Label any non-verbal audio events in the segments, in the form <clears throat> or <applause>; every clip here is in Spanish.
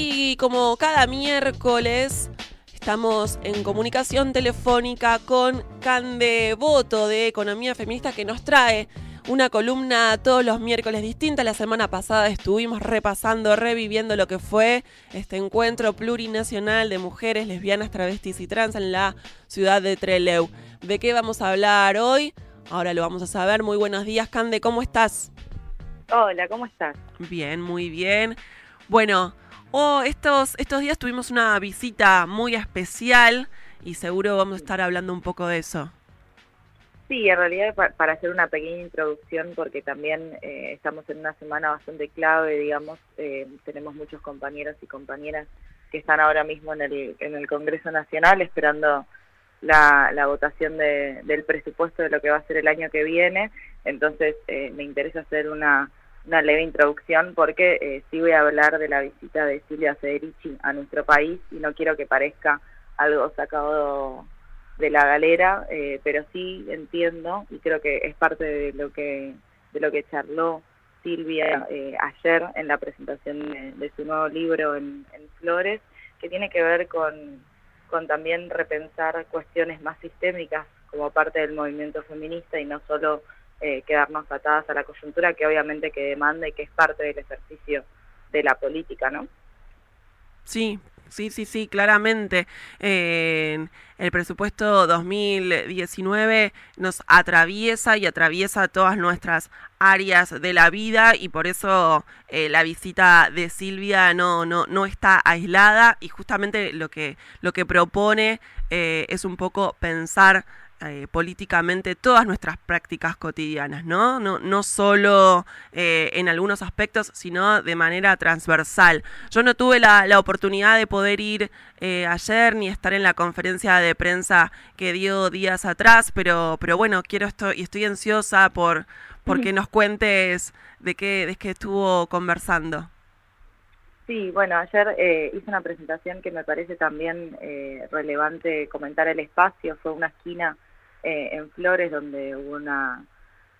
Y como cada miércoles estamos en comunicación telefónica con Cande Voto de Economía Feminista que nos trae una columna todos los miércoles distinta. La semana pasada estuvimos repasando, reviviendo lo que fue este encuentro plurinacional de mujeres lesbianas, travestis y trans en la ciudad de Trelew. ¿De qué vamos a hablar hoy? Ahora lo vamos a saber. Muy buenos días, Cande, ¿cómo estás? Hola, ¿cómo estás? Bien, muy bien. Bueno, oh, estos, estos días tuvimos una visita muy especial y seguro vamos a estar hablando un poco de eso. Sí, en realidad para hacer una pequeña introducción, porque también eh, estamos en una semana bastante clave, digamos, eh, tenemos muchos compañeros y compañeras que están ahora mismo en el, en el Congreso Nacional esperando la, la votación de, del presupuesto de lo que va a ser el año que viene, entonces eh, me interesa hacer una, una leve introducción porque sí voy a hablar de la visita de Silvia Federici a nuestro país y no quiero que parezca algo sacado de la galera, eh, pero sí entiendo y creo que es parte de lo que de lo que charló Silvia eh, ayer en la presentación de, su nuevo libro en, Flores, que tiene que ver con, con también repensar cuestiones más sistémicas como parte del movimiento feminista y no solo eh, quedarnos atadas a la coyuntura que obviamente que demanda y que es parte del ejercicio de la política, ¿no? Sí, sí, sí, sí, claramente. El presupuesto 2019 nos atraviesa y atraviesa todas nuestras áreas de la vida y por eso eh, la visita de Silvia no, no, no está aislada y justamente lo que, lo que propone eh, es un poco pensar eh, políticamente todas nuestras prácticas cotidianas, ¿no? No, no solo en algunos aspectos, sino de manera transversal. Yo no tuve la, oportunidad de poder ir ayer ni estar en la conferencia de prensa que dio días atrás, pero, pero bueno, quiero esto y estoy ansiosa por, que nos cuentes de qué, de qué estuvo conversando. Sí, bueno, ayer hice una presentación que me parece también relevante comentar el espacio, fue una esquina eh, en Flores, donde hubo una,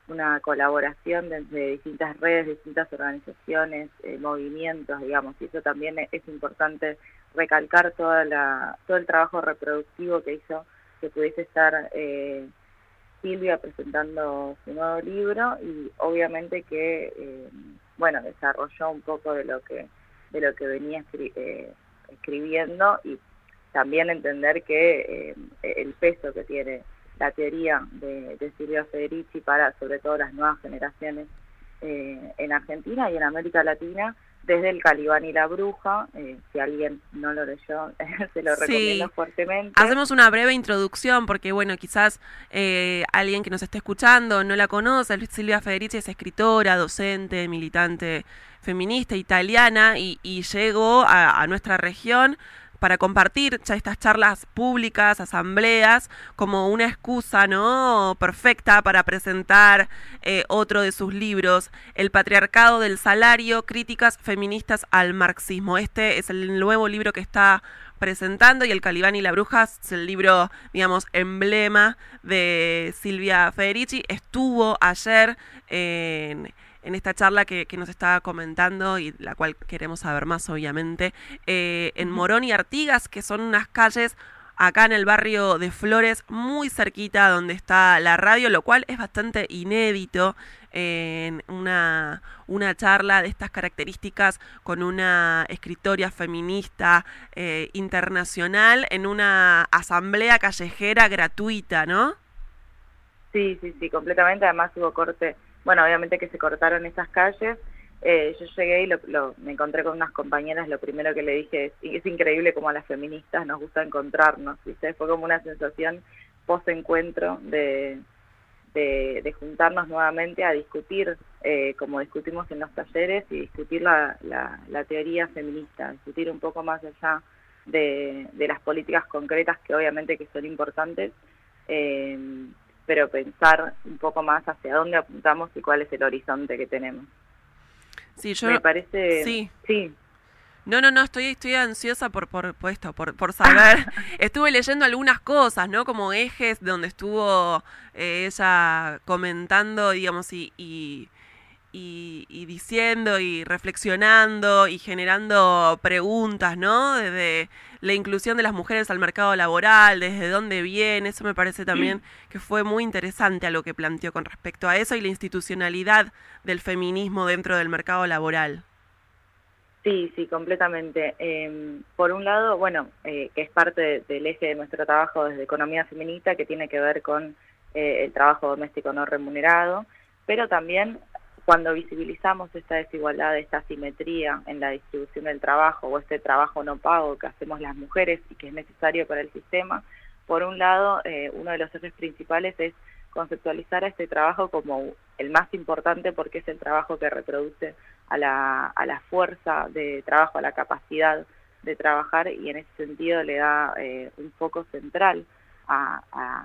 una colaboración de distintas redes, distintas organizaciones, eh, movimientos, digamos, y eso también es importante recalcar toda la, todo el trabajo reproductivo que hizo que pudiese estar eh, Silvia presentando su nuevo libro y obviamente que, bueno, desarrolló un poco de lo que, de lo que venía escribiendo y también entender que el peso que tiene la teoría de, de Silvia Federici para sobre todo las nuevas generaciones eh, en Argentina y en América Latina desde el Calibán y la Bruja, eh, si alguien no lo leyó, <laughs> se lo recomiendo fuertemente. Hacemos una breve introducción porque, bueno, quizás eh, alguien que nos esté escuchando no la conoce. Silvia Federici es escritora, docente, militante feminista italiana y, llegó a, a nuestra región para compartir estas charlas públicas, asambleas, como una excusa no perfecta para presentar eh, otro de sus libros, El patriarcado del salario, críticas feministas al marxismo. Este es el nuevo libro que está presentando y El Calibán y la Bruja es el libro, digamos, emblema de Silvia Federici. Estuvo ayer en en esta charla que, nos está comentando y la cual queremos saber más, obviamente, eh, en Morón y Artigas, que son unas calles acá en el barrio de Flores, muy cerquita donde está la radio, lo cual es bastante inédito en una, una charla de estas características con una escritoria feminista eh, internacional en una asamblea callejera gratuita, ¿no? Sí, sí, sí, completamente. Además hubo corte bueno, obviamente que se cortaron esas calles. Eh, yo llegué y lo, me encontré con unas compañeras, lo primero que le dije es, es increíble como a las feministas nos gusta encontrarnos. Fue como una sensación post-encuentro de, juntarnos nuevamente a discutir, eh, como discutimos en los talleres, y discutir la, teoría feminista, discutir un poco más allá de, de las políticas concretas que obviamente que son importantes, eh, pero pensar un poco más hacia dónde apuntamos y cuál es el horizonte que tenemos. Sí, yo me parece sí. sí. No, no, no, estoy, estoy ansiosa por, por, esto, por, por saber. <laughs> Estuve leyendo algunas cosas, ¿no? Como ejes donde estuvo eh, ella comentando, digamos, y, y, y, diciendo y reflexionando y generando preguntas, ¿no? Desde la inclusión de las mujeres al mercado laboral, desde dónde viene, eso me parece también <clears throat> que fue muy interesante a lo que planteó con respecto a eso y la institucionalidad del feminismo dentro del mercado laboral. Sí, sí, completamente. Em, por un lado, bueno, eh, que es parte del eje de nuestro trabajo desde Economía Feminista, que tiene que ver con eh, el trabajo doméstico no remunerado, pero también cuando visibilizamos esta desigualdad, esta asimetría en la distribución del trabajo o este trabajo no pago que hacemos las mujeres y que es necesario para el sistema, por un lado, eh, uno de los ejes principales es conceptualizar a este trabajo como el más importante porque es el trabajo que reproduce a la, a la fuerza de trabajo, a la capacidad de trabajar y en ese sentido le da eh, un foco central a,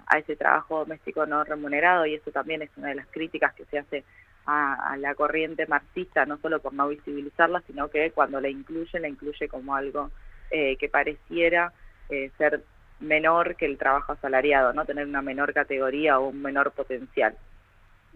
a, ese trabajo doméstico no remunerado y eso también es una de las críticas que se hace a, la corriente marxista, no solo por no visibilizarla, sino que cuando la incluye, la incluye como algo eh, que pareciera eh, ser menor que el trabajo asalariado, no tener una menor categoría o un menor potencial.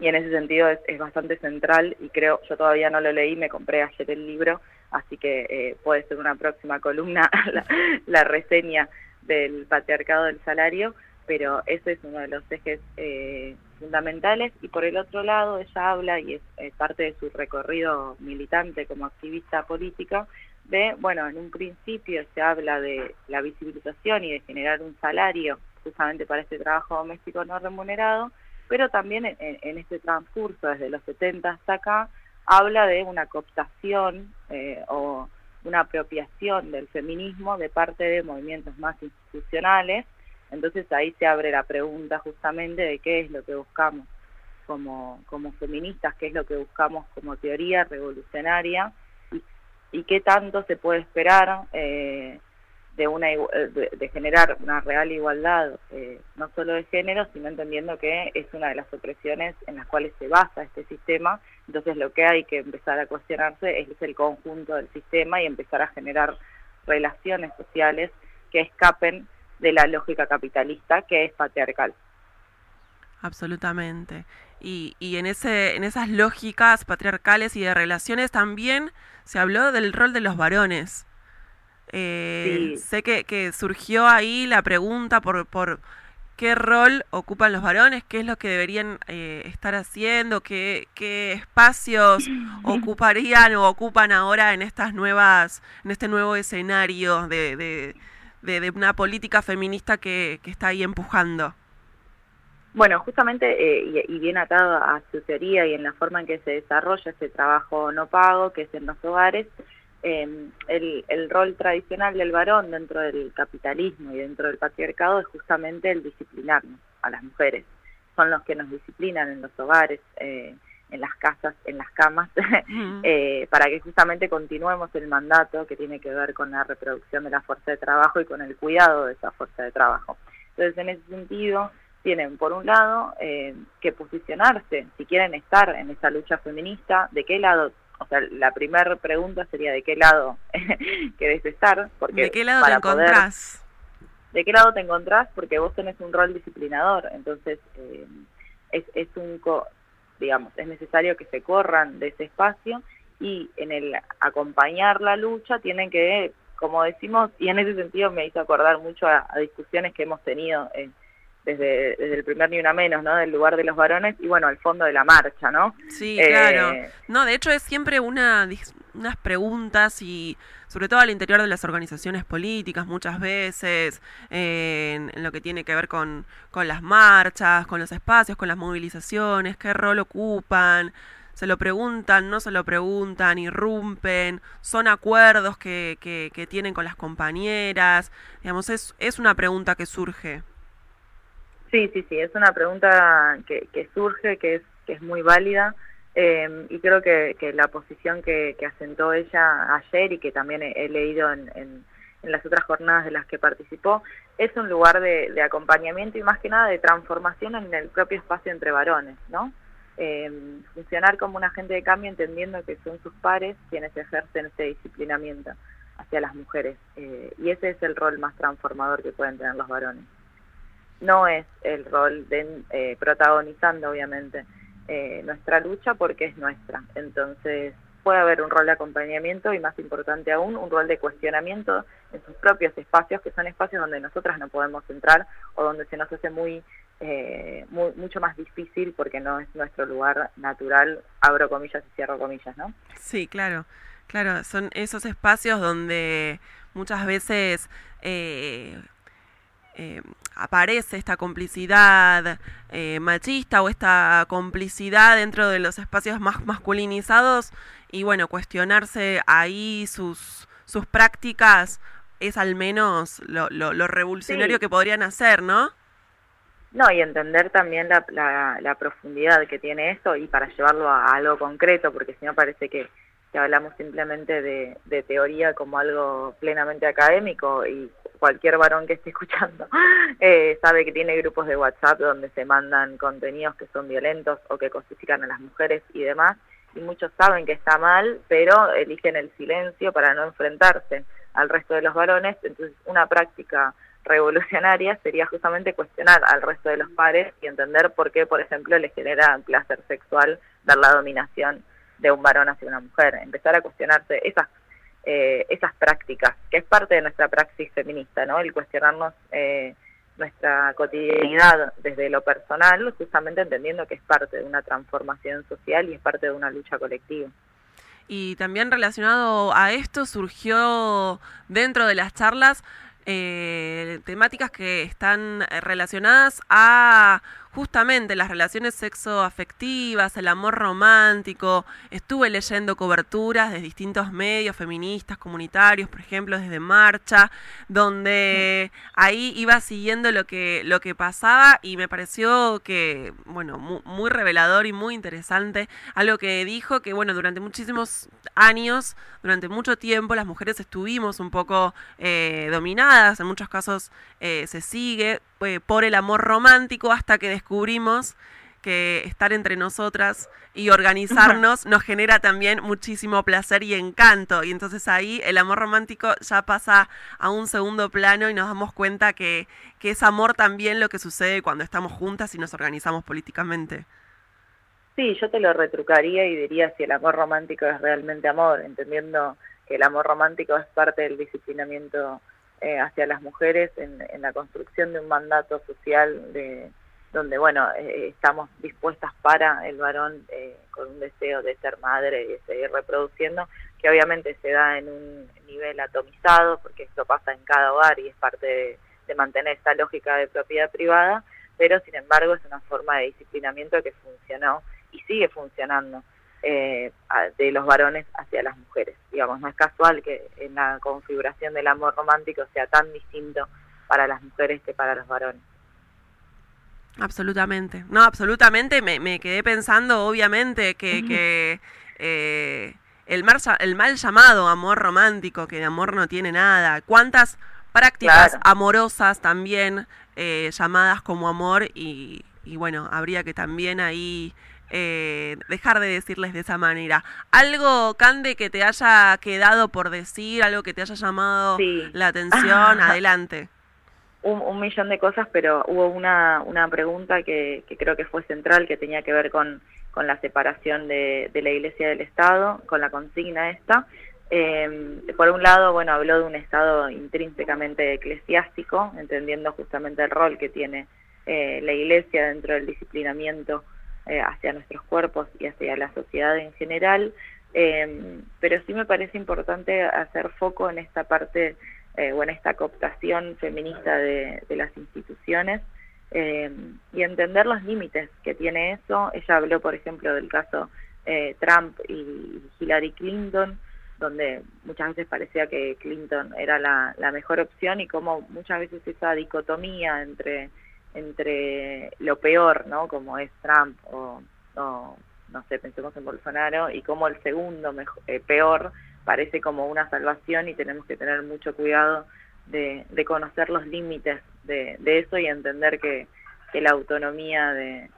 Y en ese sentido es, bastante central y creo, yo todavía no lo leí, me compré ayer el libro, así que eh, puede ser una próxima columna <laughs> la, la reseña del patriarcado del salario, pero ese es uno de los ejes eh, fundamentales. Y por el otro lado, ella habla, y es parte de su recorrido militante como activista política, de, bueno, en un principio se habla de la visibilización y de generar un salario justamente para este trabajo doméstico no remunerado, pero también en, este transcurso, desde los 70 hasta acá, habla de una cooptación eh, o una apropiación del feminismo de parte de movimientos más institucionales entonces ahí se abre la pregunta justamente de qué es lo que buscamos como, como feministas, qué es lo que buscamos como teoría revolucionaria y, qué tanto se puede esperar eh, de, una, de, generar una real igualdad, eh, no solo de género, sino entendiendo que es una de las opresiones en las cuales se basa este sistema. Entonces lo que hay que empezar a cuestionarse es el conjunto del sistema y empezar a generar relaciones sociales que escapen de la lógica capitalista que es patriarcal. Absolutamente. Y, y en, ese, en esas lógicas patriarcales y de relaciones también se habló del rol de los varones. Eh, sé que, que, surgió ahí la pregunta por, por qué rol ocupan los varones, qué es lo que deberían eh, estar haciendo, qué, qué espacios <clears throat> ocuparían o ocupan ahora en estas nuevas, en este nuevo escenario de de, una política feminista que, está ahí empujando. Bueno, justamente, eh, y, bien atado a su teoría y en la forma en que se desarrolla ese trabajo no pago, que es en los hogares, em, el, el, rol tradicional del varón dentro del capitalismo y dentro del patriarcado es justamente el disciplinarnos a las mujeres. Son los que nos disciplinan en los hogares. Eh, en las casas, en las camas, <laughs> eh, para que justamente continuemos el mandato que tiene que ver con la reproducción de la fuerza de trabajo y con el cuidado de esa fuerza de trabajo. Entonces, en ese sentido, tienen, por un lado, eh, que posicionarse, si quieren estar en esa lucha feminista, de qué lado, o sea, la primera pregunta sería de qué lado <laughs> querés estar. Porque ¿De qué lado te encontrás? ¿De qué lado te encontrás? Porque vos tenés un rol disciplinador, entonces... Eh, es, es un digamos, es necesario que se corran de ese espacio y en el acompañar la lucha tienen que, como decimos, y en ese sentido me hizo acordar mucho a, discusiones que hemos tenido eh, desde, desde, el primer Ni Una Menos, ¿no? Del lugar de los varones y bueno, al fondo de la marcha, ¿no? Sí, claro. Eh, no, de hecho es siempre una, unas preguntas y sobre todo al interior de las organizaciones políticas muchas veces, en, lo que tiene que ver con, con las marchas, con los espacios, con las movilizaciones, qué rol ocupan, se lo preguntan, no se lo preguntan, irrumpen, son acuerdos que, que, que tienen con las compañeras, digamos, es, es una pregunta que surge. Sí, sí, sí, es una pregunta que, que surge, que es, que es muy válida. Eh, y creo que, la posición que, asentó ella ayer y que también he, leído en, las otras jornadas de las que participó, es un lugar de, acompañamiento y más que nada de transformación en el propio espacio entre varones, ¿no? Eh, funcionar como un agente de cambio entendiendo que son sus pares quienes ejercen este disciplinamiento hacia las mujeres. Eh, y ese es el rol más transformador que pueden tener los varones. No es el rol de eh, protagonizando, obviamente, eh, nuestra lucha porque es nuestra. Entonces puede haber un rol de acompañamiento y más importante aún, un rol de cuestionamiento en sus propios espacios, que son espacios donde nosotras no podemos entrar o donde se nos hace muy, eh, mucho más difícil porque no es nuestro lugar natural, abro comillas y cierro comillas, ¿no? Sí, claro, claro, son esos espacios donde muchas veces... Eh, eh, aparece esta complicidad eh, machista o esta complicidad dentro de los espacios más masculinizados y bueno, cuestionarse ahí sus, sus prácticas es al menos lo, lo, revolucionario que podrían hacer, ¿no? No, y entender también la, la, la, profundidad que tiene esto y para llevarlo a, algo concreto, porque si no parece que, que hablamos simplemente de, de, teoría como algo plenamente académico y cualquier varón que esté <laughs> escuchando eh, sabe que tiene grupos de WhatsApp donde se mandan contenidos que son violentos o que cosifican a las mujeres y demás, y muchos saben que está mal, pero eligen el silencio para no enfrentarse al resto de los varones, entonces una práctica revolucionaria sería justamente cuestionar al resto de los pares y entender por qué, por ejemplo, les genera placer sexual dar la dominación de un varón hacia una mujer, empezar a cuestionarse esas eh, esas prácticas, que es parte de nuestra praxis feminista, ¿no? El cuestionarnos eh, nuestra cotidianidad desde lo personal, justamente entendiendo que es parte de una transformación social y es parte de una lucha colectiva. Y también relacionado a esto surgió dentro de las charlas eh, temáticas que están relacionadas a justamente las relaciones sexoafectivas, el amor romántico. Estuve leyendo coberturas de distintos medios feministas, comunitarios, por ejemplo, desde Marcha, donde ahí iba siguiendo lo que, lo que pasaba y me pareció que, bueno, muy, revelador y muy interesante. Algo que dijo que, bueno, durante muchísimos años, durante mucho tiempo, las mujeres estuvimos un poco eh, dominadas, en muchos casos eh, se sigue eh, por el amor romántico hasta que descubrimos que estar entre nosotras y organizarnos nos genera también muchísimo placer y encanto. Y entonces ahí el amor romántico ya pasa a un segundo plano y nos damos cuenta que, que es amor también lo que sucede cuando estamos juntas y nos organizamos políticamente. Sí, yo te lo retrucaría y diría si el amor romántico es realmente amor, entendiendo que el amor romántico es parte del disciplinamiento eh, hacia las mujeres en, la construcción de un mandato social de donde bueno eh, estamos dispuestas para el varón eh, con un deseo de ser madre y de seguir reproduciendo que obviamente se da en un nivel atomizado porque esto pasa en cada hogar y es parte de mantener esta lógica de propiedad privada pero sin embargo es una forma de disciplinamiento que funcionó y sigue funcionando eh, de los varones hacia las mujeres. Digamos, no es casual que en la configuración del amor romántico sea tan distinto para las mujeres que para los varones. Absolutamente. No, absolutamente. Me, me quedé pensando, obviamente, que, que eh, el, mal, el mal llamado amor romántico, que de amor no tiene nada. ¿Cuántas prácticas amorosas también eh, llamadas como amor? Y, y bueno, habría que también ahí eh, dejar de decirles de esa manera. ¿Algo, Cande, que te haya quedado por decir, algo que te haya llamado la atención? <laughs> Adelante. Un, millón de cosas, pero hubo una, una pregunta que, creo que fue central, que tenía que ver con, con la separación de, la Iglesia del Estado, con la consigna esta. Eh, por un lado, bueno, habló de un Estado intrínsecamente eclesiástico, entendiendo justamente el rol que tiene eh, la Iglesia dentro del disciplinamiento eh, hacia nuestros cuerpos y hacia la sociedad en general, em, pero sí me parece importante hacer foco en esta parte eh, o en esta cooptación feminista de, las instituciones em, y entender los límites que tiene eso. Ella habló, por ejemplo, del caso eh, Trump y Hillary Clinton, donde muchas veces parecía que Clinton era la, mejor opción y como muchas veces esa dicotomía entre entre lo peor, ¿no? Como es Trump o, no sé, pensemos en Bolsonaro, y como el segundo mejor, eh, peor parece como una salvación y tenemos que tener mucho cuidado de, conocer los límites de, eso y entender que, la autonomía de,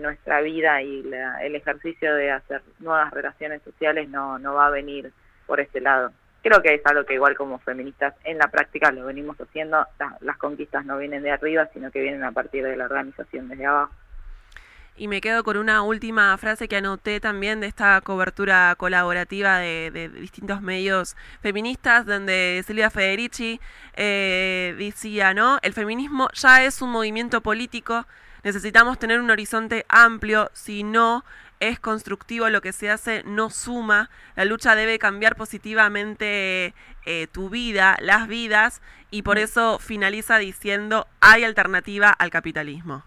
nuestra vida y el ejercicio de hacer nuevas relaciones sociales no, no va a venir por ese lado creo que es algo que igual como feministas en la práctica lo venimos haciendo, las conquistas no vienen de arriba, sino que vienen a partir de la organización desde abajo. Y me quedo con una última frase que anoté también de esta cobertura colaborativa de, distintos medios feministas, donde Silvia Federici eh, decía, ¿no? El feminismo ya es un movimiento político, necesitamos tener un horizonte amplio, si no es constructivo, lo que se hace no suma, la lucha debe cambiar positivamente eh, tu vida, las vidas, y por eso finaliza diciendo, hay alternativa al capitalismo.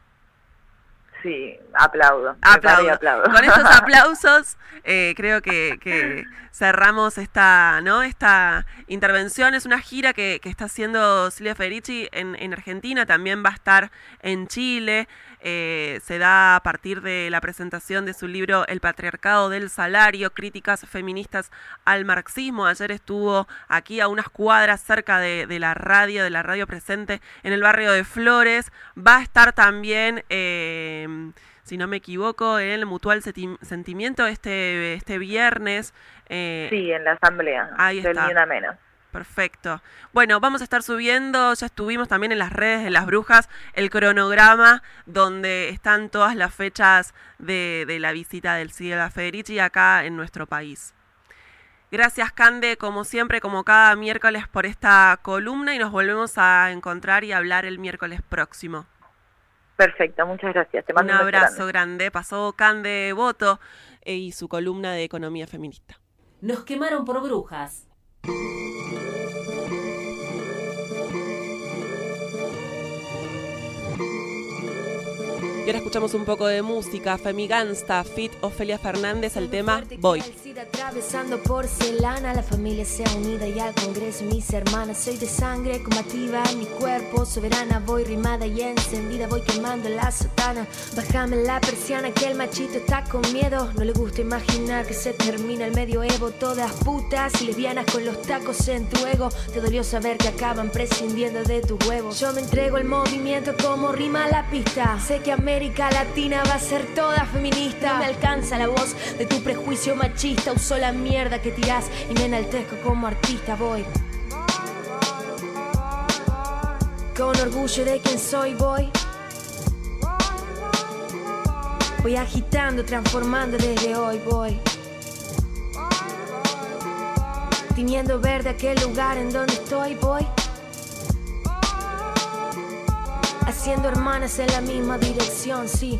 Sí, aplaudo. Aplaudo. Con estos <laughs> aplausos eh, creo que, cerramos esta, ¿no? esta intervención. Es una gira que, que está haciendo Silvia Federici en, en, Argentina, también va a estar en Chile. Eh, se da a partir de la presentación de su libro El patriarcado del salario, críticas feministas al marxismo. Ayer estuvo aquí a unas cuadras cerca de, la radio, de la radio presente en el barrio de Flores. Va a estar también... Eh, si no me equivoco, en el Mutual Sentimiento este, este viernes. Eh, sí, en la asamblea. Ahí está. menos. Perfecto. Bueno, vamos a estar subiendo, ya estuvimos también en las redes de las brujas, el cronograma donde están todas las fechas de, la visita del Cielo Federici acá en nuestro país. Gracias Cande, como siempre, como cada miércoles por esta columna y nos volvemos a encontrar y hablar el miércoles próximo. Perfecto, muchas gracias. Te mando un, abrazo grande. Pasó Cande Voto eh, y su columna de economía feminista. Nos quemaron por brujas. Y ahora escuchamos un poco de música. Femigansta, Fit, Ofelia Fernández, el tema Voy. Atravesando porcelana, la familia sea unida y al congreso mis hermanas. Soy de sangre combativa, mi cuerpo soberana. Voy rimada y encendida, voy quemando la sotana. Bájame la persiana que el machito está con miedo. No le gusta imaginar que se termina el medioevo. Todas putas y lesbianas con los tacos en tu ego. Te dolió saber que acaban prescindiendo de tu huevo. Yo me entrego el movimiento como rima la pista. Sé que a América Latina va a ser toda feminista. No me alcanza la voz de tu prejuicio machista. Uso la mierda que tirás y me enaltezco como artista. Voy. Con orgullo de quien soy, voy. Voy agitando, transformando desde hoy, voy. Tiniendo verde aquel lugar en donde estoy, voy. Haciendo hermanas en la misma dirección, sí.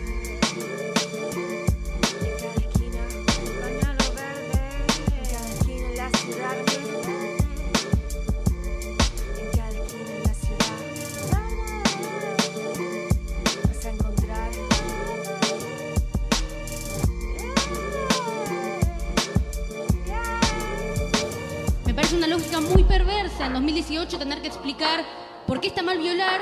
Parece una lógica muy perversa en 2018 tener que explicar ¿Por qué está mal violar?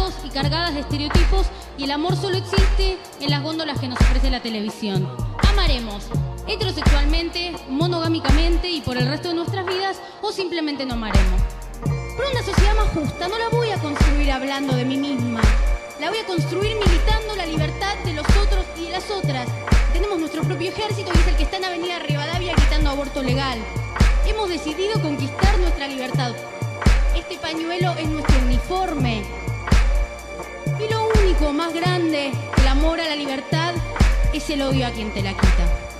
y cargadas de estereotipos y el amor solo existe en las góndolas que nos ofrece la televisión. Amaremos heterosexualmente, monogámicamente y por el resto de nuestras vidas o simplemente no amaremos. Pero una sociedad más justa no la voy a construir hablando de mí misma. La voy a construir militando la libertad de los otros y de las otras. Tenemos nuestro propio ejército y es el que está en Avenida Rivadavia gritando aborto legal. Hemos decidido conquistar nuestra libertad este pañuelo es nuestro uniforme. Y lo único más grande, el amor a la libertad, es el odio a quien te la quita.